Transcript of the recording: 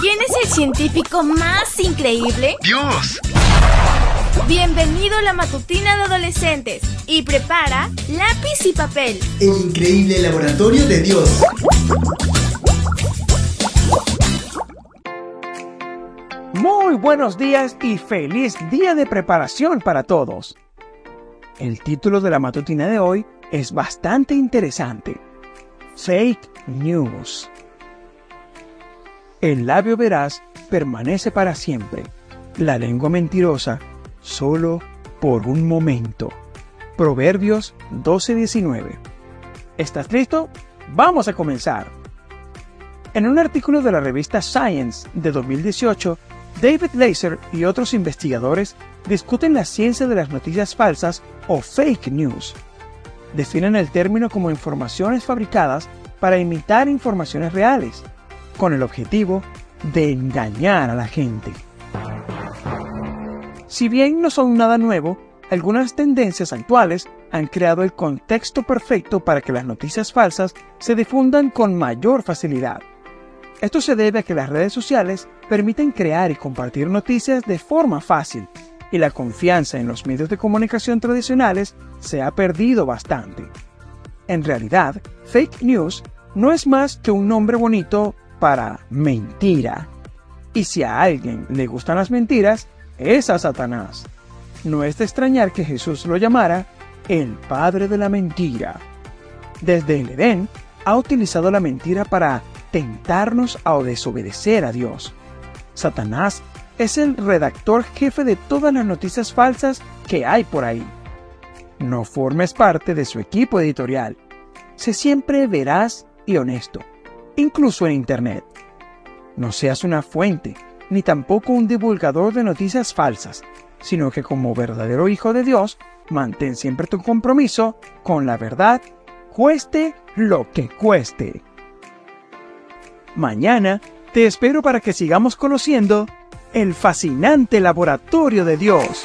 ¿Quién es el científico más increíble? ¡Dios! Bienvenido a la matutina de adolescentes y prepara lápiz y papel. El increíble laboratorio de Dios. Muy buenos días y feliz día de preparación para todos. El título de la matutina de hoy es bastante interesante. Fake News. El labio veraz permanece para siempre. La lengua mentirosa solo por un momento. Proverbios 12:19. ¿Estás listo? Vamos a comenzar. En un artículo de la revista Science de 2018, David Laser y otros investigadores discuten la ciencia de las noticias falsas o fake news. Definen el término como informaciones fabricadas para imitar informaciones reales con el objetivo de engañar a la gente. Si bien no son nada nuevo, algunas tendencias actuales han creado el contexto perfecto para que las noticias falsas se difundan con mayor facilidad. Esto se debe a que las redes sociales permiten crear y compartir noticias de forma fácil, y la confianza en los medios de comunicación tradicionales se ha perdido bastante. En realidad, fake news no es más que un nombre bonito para mentira. Y si a alguien le gustan las mentiras, es a Satanás. No es de extrañar que Jesús lo llamara el padre de la mentira. Desde el Edén, ha utilizado la mentira para tentarnos a desobedecer a Dios. Satanás es el redactor jefe de todas las noticias falsas que hay por ahí. No formes parte de su equipo editorial. Sé siempre veraz y honesto incluso en Internet. No seas una fuente, ni tampoco un divulgador de noticias falsas, sino que como verdadero hijo de Dios, mantén siempre tu compromiso con la verdad, cueste lo que cueste. Mañana te espero para que sigamos conociendo el fascinante laboratorio de Dios.